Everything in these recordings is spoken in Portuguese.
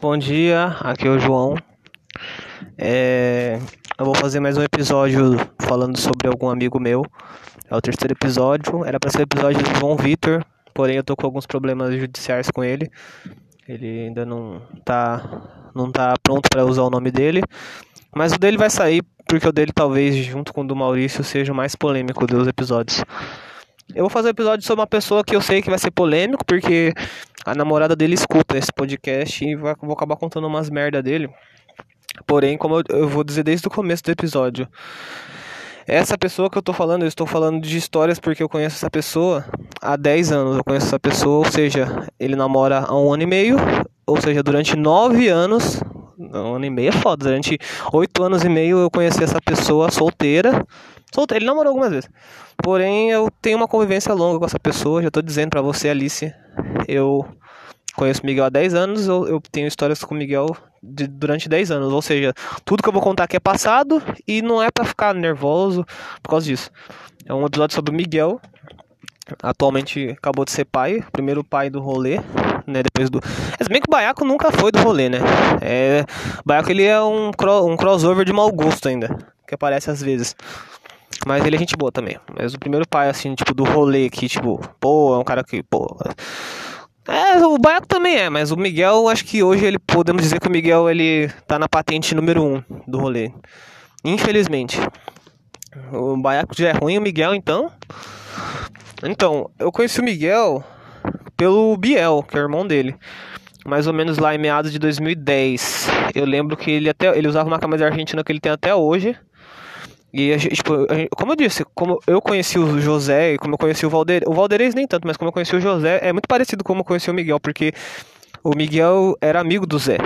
Bom dia, aqui é o João. É, eu vou fazer mais um episódio falando sobre algum amigo meu. É o terceiro episódio. Era para ser o episódio do João Vitor, porém eu tô com alguns problemas judiciais com ele. Ele ainda não tá, não tá pronto para usar o nome dele. Mas o dele vai sair porque o dele talvez junto com o do Maurício seja o mais polêmico dos episódios. Eu vou fazer um episódio sobre uma pessoa que eu sei que vai ser polêmico, porque a namorada dele escuta esse podcast e vai, vou acabar contando umas merda dele. Porém, como eu, eu vou dizer desde o começo do episódio, essa pessoa que eu tô falando, eu estou falando de histórias porque eu conheço essa pessoa há 10 anos. Eu conheço essa pessoa, ou seja, ele namora há um ano e meio, ou seja, durante 9 anos. Um ano e meio é foda. Durante 8 anos e meio eu conheci essa pessoa solteira. Solteira, ele namorou algumas vezes. Porém, eu tenho uma convivência longa com essa pessoa. Já tô dizendo para você, Alice. Eu conheço Miguel há 10 anos. Eu, eu tenho histórias com Miguel de, durante 10 anos. Ou seja, tudo que eu vou contar aqui é passado e não é para ficar nervoso por causa disso. É um episódio sobre o Miguel. Atualmente acabou de ser pai, primeiro pai do rolê, né? Depois do. Mas bem que o Baiaco nunca foi do rolê, né? É... O Baiaco ele é um, cro... um crossover de mau gosto ainda, que aparece às vezes. Mas ele é gente boa também. Mas o primeiro pai, assim, tipo, do rolê que, tipo, pô, é um cara que, pô. É, o Baiaco também é, mas o Miguel, acho que hoje ele podemos dizer que o Miguel ele tá na patente número um do rolê. Infelizmente. O Baiaco já é ruim, o Miguel então. Então, eu conheci o Miguel pelo Biel, que é o irmão dele. Mais ou menos lá em meados de 2010. Eu lembro que ele até ele usava uma camisa argentina que ele tem até hoje. E, tipo, como eu disse, como eu conheci o José e como eu conheci o Valder, o Valderez nem tanto, mas como eu conheci o José, é muito parecido com como eu conheci o Miguel, porque o Miguel era amigo do Zé.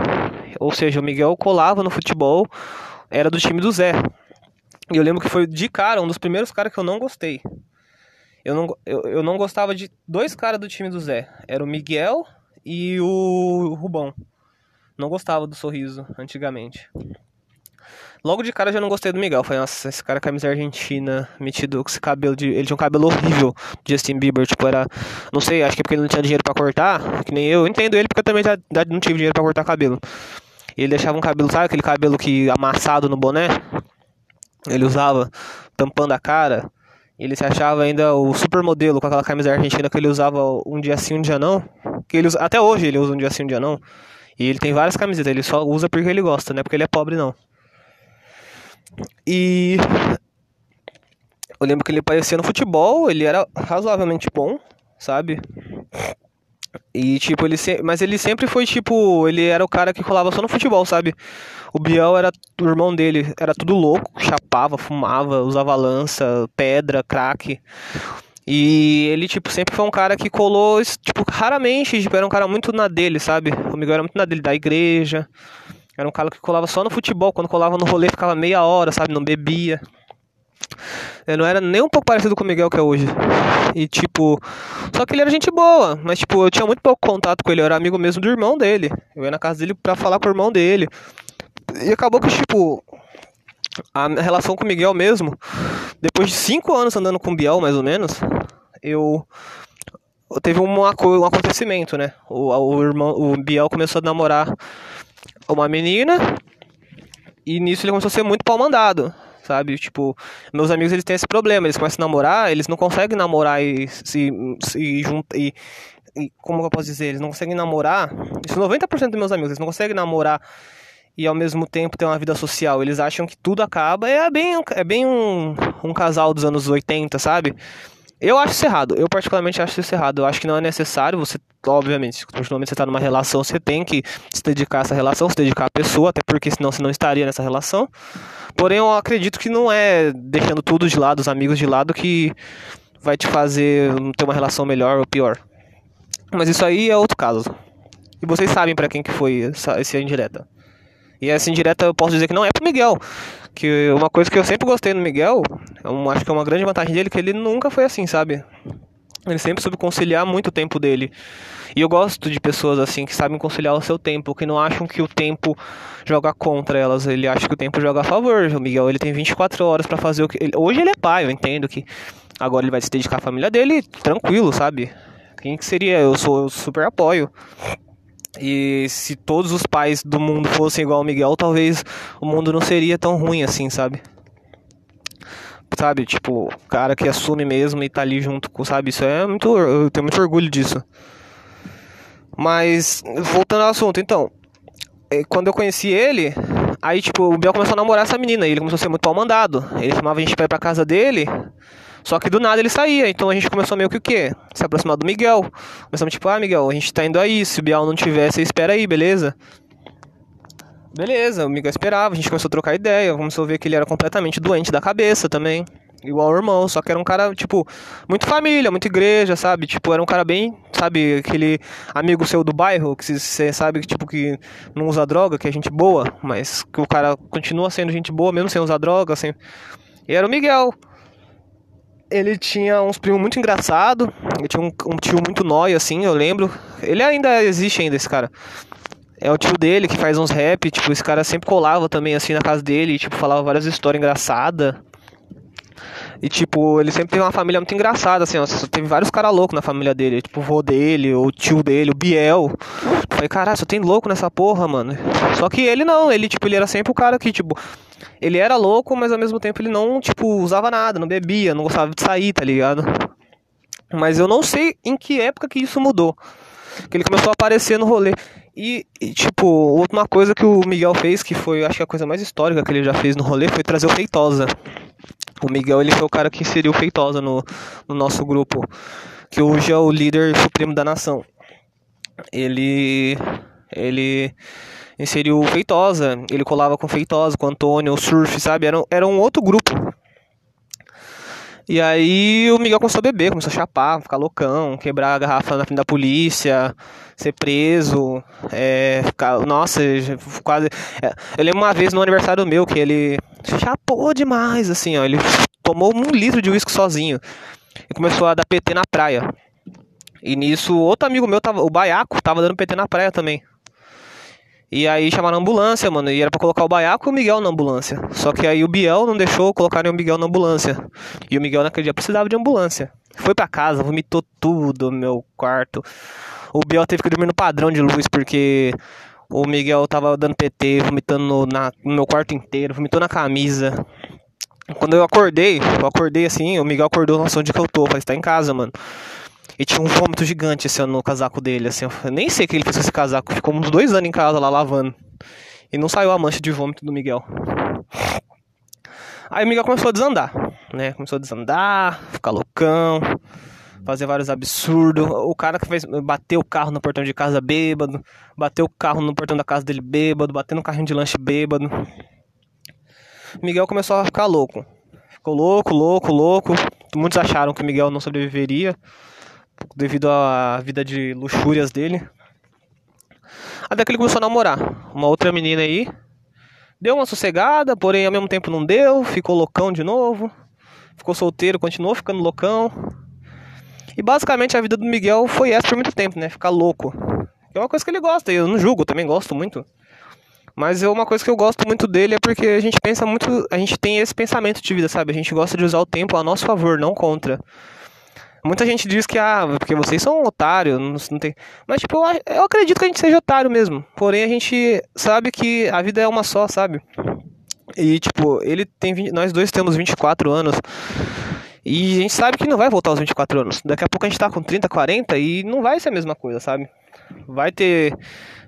Ou seja, o Miguel colava no futebol, era do time do Zé. E eu lembro que foi de cara, um dos primeiros caras que eu não gostei. Eu não, eu, eu não gostava de dois caras do time do Zé. Era o Miguel e o Rubão. Não gostava do sorriso antigamente. Logo de cara eu já não gostei do Miguel. Falei, nossa, esse cara camisa argentina, metido com esse cabelo de. Ele tinha um cabelo horrível, Justin Bieber. Tipo, era. Não sei, acho que é porque ele não tinha dinheiro para cortar. Que nem eu. entendo ele porque eu também já, já não tive dinheiro para cortar cabelo. Ele deixava um cabelo, sabe aquele cabelo que amassado no boné? Ele usava tampando a cara. Ele se achava ainda o supermodelo com aquela camisa argentina que ele usava um dia sim, um dia não. Que ele usa, até hoje ele usa um dia sim, um dia não. E ele tem várias camisetas, ele só usa porque ele gosta, não é porque ele é pobre não. E eu lembro que ele aparecia no futebol, ele era razoavelmente bom, sabe? E tipo, ele se... mas ele sempre foi tipo, ele era o cara que colava só no futebol, sabe? O Biel era o irmão dele, era tudo louco, chapava, fumava, usava lança, pedra, crack. E ele, tipo, sempre foi um cara que colou, tipo, raramente, tipo, era um cara muito na dele, sabe? O Miguel era muito na dele, da igreja. Era um cara que colava só no futebol, quando colava no rolê ficava meia hora, sabe? Não bebia. Eu não era nem um pouco parecido com o Miguel que é hoje. E tipo, só que ele era gente boa, mas tipo, eu tinha muito pouco contato com ele, eu era amigo mesmo do irmão dele. Eu ia na casa dele pra falar com o irmão dele. E acabou que, tipo, a relação com o Miguel mesmo, depois de cinco anos andando com o Biel, mais ou menos, eu teve uma, um acontecimento, né? O, o irmão, o Biel começou a namorar uma menina e nisso ele começou a ser muito pau mandado, sabe? Tipo, meus amigos eles têm esse problema, eles começam a namorar, eles não conseguem namorar e se, se juntar e, e, como eu posso dizer, eles não conseguem namorar. Isso 90% dos meus amigos, eles não conseguem namorar e ao mesmo tempo ter uma vida social. Eles acham que tudo acaba. É bem, é bem um, um casal dos anos 80, sabe? Eu acho isso errado. Eu particularmente acho isso errado. Eu acho que não é necessário você, obviamente, continuamente você está numa relação, você tem que se dedicar a essa relação, se dedicar à pessoa, até porque senão você não estaria nessa relação. Porém, eu acredito que não é deixando tudo de lado, os amigos de lado, que vai te fazer ter uma relação melhor ou pior. Mas isso aí é outro caso. E vocês sabem para quem que foi essa, essa indireta. E essa indireta eu posso dizer que não é pro Miguel que uma coisa que eu sempre gostei no Miguel, eu acho que é uma grande vantagem dele, que ele nunca foi assim, sabe? Ele sempre soube conciliar muito o tempo dele. E eu gosto de pessoas assim que sabem conciliar o seu tempo, que não acham que o tempo joga contra elas, ele acha que o tempo joga a favor. O Miguel, ele tem 24 horas para fazer o que ele... hoje ele é pai, eu entendo que agora ele vai se dedicar à família dele, tranquilo, sabe? Quem que seria? Eu sou eu super apoio. E se todos os pais do mundo fossem igual ao Miguel, talvez o mundo não seria tão ruim assim, sabe? Sabe, tipo, cara que assume mesmo e tá ali junto com, sabe? Isso é muito. Eu tenho muito orgulho disso. Mas, voltando ao assunto, então. É, quando eu conheci ele, aí, tipo, o Biel começou a namorar essa menina. E ele começou a ser muito pau mandado. Ele chamava a gente pra ir pra casa dele. Só que do nada ele saía, então a gente começou meio que o quê? Se aproximar do Miguel. Começamos tipo, ah, Miguel, a gente tá indo aí. Se o Biel não tiver, você espera aí, beleza? Beleza, o Miguel esperava, a gente começou a trocar ideia, começou a ver que ele era completamente doente da cabeça também. Igual o irmão, só que era um cara, tipo, muito família, muito igreja, sabe? Tipo, era um cara bem, sabe, aquele amigo seu do bairro, que você sabe que, tipo, que não usa droga, que é gente boa, mas que o cara continua sendo gente boa mesmo sem usar droga, assim. E era o Miguel ele tinha uns primos muito engraçados. Ele tinha um, um, tio muito nóia, assim, eu lembro. Ele ainda existe ainda, esse cara. É o tio dele que faz uns rap, tipo, esse cara sempre colava também, assim, na casa dele, e, tipo, falava várias histórias engraçadas. E, tipo, ele sempre teve uma família muito engraçada, assim, ó. Teve vários caras loucos na família dele. Tipo, o vô dele, o tio dele, o Biel. Eu falei, caralho, só tem louco nessa porra, mano. Só que ele não, ele, tipo, ele era sempre o cara que, tipo, ele era louco, mas ao mesmo tempo ele não, tipo, usava nada, não bebia, não gostava de sair, tá ligado? Mas eu não sei em que época que isso mudou. Que ele começou a aparecer no rolê. E, e, tipo, outra coisa que o Miguel fez, que foi, acho que a coisa mais histórica que ele já fez no rolê, foi trazer o Feitosa. O Miguel, ele foi o cara que inseriu o Feitosa no, no nosso grupo. Que hoje é o líder supremo da nação. Ele... Ele inseriu Feitosa, ele colava com Feitosa, com Antônio, o Surf, sabe? Era, era um outro grupo. E aí o Miguel começou a beber, começou a chapar, ficar loucão, quebrar a garrafa na frente da polícia, ser preso, é, ficar, nossa, quase. É, eu lembro uma vez no aniversário meu que ele chapou demais, assim, ó. Ele tomou um litro de uísque sozinho e começou a dar PT na praia. E nisso, outro amigo meu, tava, o Baiaco, tava dando PT na praia também. E aí chamaram a ambulância, mano. E era pra colocar o Baiaco e o Miguel na ambulância. Só que aí o Biel não deixou colocarem o Miguel na ambulância. E o Miguel naquele dia precisava de ambulância. Foi pra casa, vomitou tudo no meu quarto. O Biel teve que dormir no padrão de luz porque o Miguel tava dando PT, vomitando no, na, no meu quarto inteiro, vomitou na camisa. Quando eu acordei, eu acordei assim, o Miguel acordou, nossa, onde que eu tô? Você tá em casa, mano. E tinha um vômito gigante assim, no casaco dele, assim. Eu nem sei o que ele fez com esse casaco. Ficou uns dois anos em casa lá lavando. E não saiu a mancha de vômito do Miguel. Aí o Miguel começou a desandar, né? Começou a desandar, ficar loucão, fazer vários absurdos. O cara que fez bateu o carro no portão de casa bêbado, bateu o carro no portão da casa dele bêbado, bateu no carrinho de lanche bêbado. Miguel começou a ficar louco. Ficou louco, louco, louco. Muitos acharam que o Miguel não sobreviveria devido à vida de luxúrias dele. Até que ele começou a namorar uma outra menina aí. Deu uma sossegada, porém ao mesmo tempo não deu, ficou loucão de novo. Ficou solteiro, continuou ficando loucão. E basicamente a vida do Miguel foi essa por muito tempo, né? Ficar louco. É uma coisa que ele gosta, eu não julgo, também gosto muito. Mas é uma coisa que eu gosto muito dele é porque a gente pensa muito, a gente tem esse pensamento de vida, sabe? A gente gosta de usar o tempo a nosso favor, não contra. Muita gente diz que, ah, porque vocês são otários, não, não tem. Mas, tipo, eu, eu acredito que a gente seja otário mesmo. Porém, a gente sabe que a vida é uma só, sabe? E, tipo, ele tem. 20, nós dois temos 24 anos. E a gente sabe que não vai voltar aos 24 anos. Daqui a pouco a gente tá com 30, 40 e não vai ser a mesma coisa, sabe? Vai ter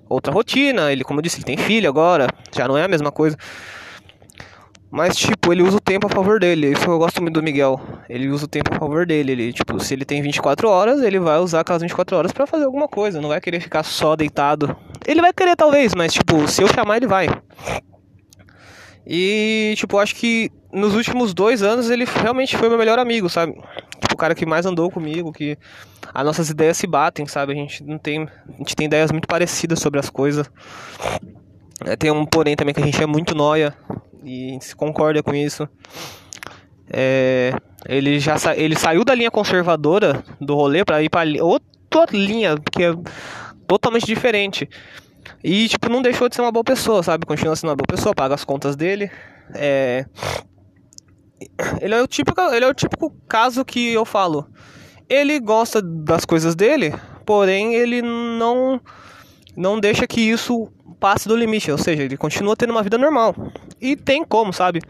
outra rotina. Ele, como eu disse, ele tem filho agora. Já não é a mesma coisa. Mas, tipo, ele usa o tempo a favor dele. Isso eu gosto muito do Miguel. Ele usa o tempo a favor dele. Ele, tipo, se ele tem 24 horas, ele vai usar aquelas 24 horas para fazer alguma coisa. Não vai querer ficar só deitado. Ele vai querer, talvez, mas, tipo, se eu chamar, ele vai. E, tipo, acho que nos últimos dois anos ele realmente foi meu melhor amigo, sabe? Tipo, o cara que mais andou comigo, que as nossas ideias se batem, sabe? A gente não tem. A gente tem ideias muito parecidas sobre as coisas. É, tem um porém também que a gente é muito noia e se concorda com isso. É, ele já sa ele saiu da linha conservadora do rolê para ir para outra linha que é totalmente diferente. E tipo não deixou de ser uma boa pessoa, sabe? Continua sendo uma boa pessoa, paga as contas dele. É... Ele é o típico, ele é o típico caso que eu falo. Ele gosta das coisas dele, porém ele não não deixa que isso passe do limite, ou seja, ele continua tendo uma vida normal. E tem como, sabe?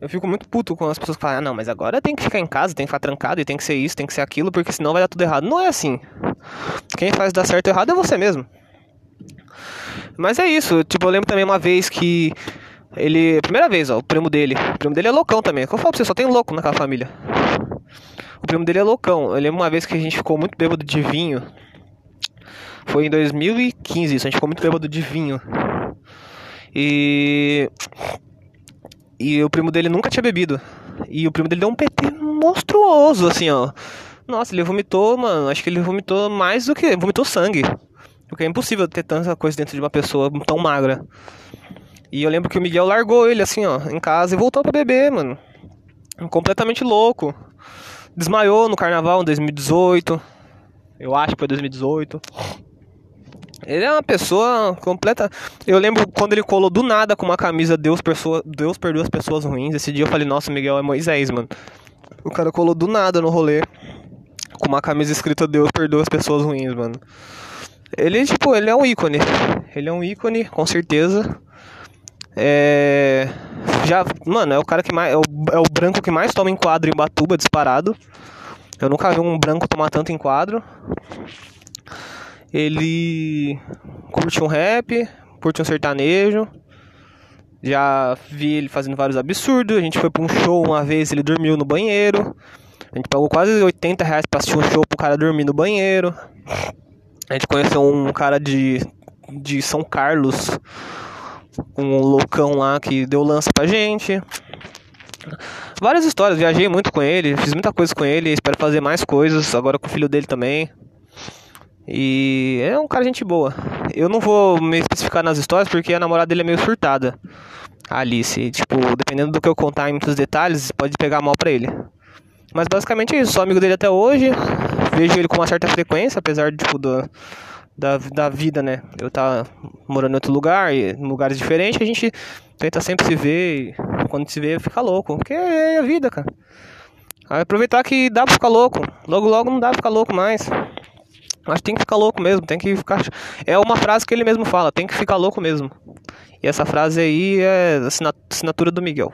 Eu fico muito puto com as pessoas que falam, ah, não, mas agora tem que ficar em casa, tem que ficar trancado, e tem que ser isso, tem que ser aquilo, porque senão vai dar tudo errado. Não é assim. Quem faz dar certo ou errado é você mesmo. Mas é isso, tipo, eu lembro também uma vez que ele. Primeira vez, ó, o primo dele. O primo dele é loucão também. Eu falo pra você, só tem louco naquela família. O primo dele é loucão. Eu lembro uma vez que a gente ficou muito bêbado de vinho. Foi em 2015 isso, a gente ficou muito bêbado de vinho. E. E o primo dele nunca tinha bebido. E o primo dele deu um PT monstruoso, assim, ó. Nossa, ele vomitou, mano. Acho que ele vomitou mais do que. Vomitou sangue. Porque é impossível ter tanta coisa dentro de uma pessoa tão magra. E eu lembro que o Miguel largou ele, assim, ó, em casa e voltou pra beber, mano. Completamente louco. Desmaiou no carnaval em 2018. Eu acho que foi 2018. Ele é uma pessoa completa. Eu lembro quando ele colou do nada com uma camisa Deus, pessoa... Deus perdoa as pessoas ruins. Esse dia eu falei, nossa, Miguel é Moisés, mano. O cara colou do nada no rolê com uma camisa escrita Deus perdoa as pessoas ruins, mano. Ele, tipo, ele é um ícone. Ele é um ícone, com certeza. É. Já, mano, é o cara que mais. É o, é o branco que mais toma enquadro em Batuba, disparado. Eu nunca vi um branco tomar tanto enquadro. Ele curte um rap, curte um sertanejo. Já vi ele fazendo vários absurdos. A gente foi pra um show uma vez, ele dormiu no banheiro. A gente pagou quase 80 reais pra assistir um show pro cara dormir no banheiro. A gente conheceu um cara de, de São Carlos, um loucão lá que deu lança pra gente. Várias histórias, viajei muito com ele, fiz muita coisa com ele, espero fazer mais coisas, agora com o filho dele também. E é um cara gente boa. Eu não vou me especificar nas histórias porque a namorada dele é meio surtada. A Alice, tipo, dependendo do que eu contar em muitos detalhes, pode pegar mal pra ele. Mas basicamente é isso, sou amigo dele até hoje. Vejo ele com uma certa frequência, apesar tipo, do, da, da vida, né? Eu tá morando em outro lugar, em lugares diferentes, a gente tenta sempre se ver e quando se vê fica louco. Porque é a vida, cara. Aí aproveitar que dá pra ficar louco. Logo, logo não dá pra ficar louco mais. Mas tem que ficar louco mesmo, tem que ficar. É uma frase que ele mesmo fala, tem que ficar louco mesmo. E essa frase aí é assinatura do Miguel.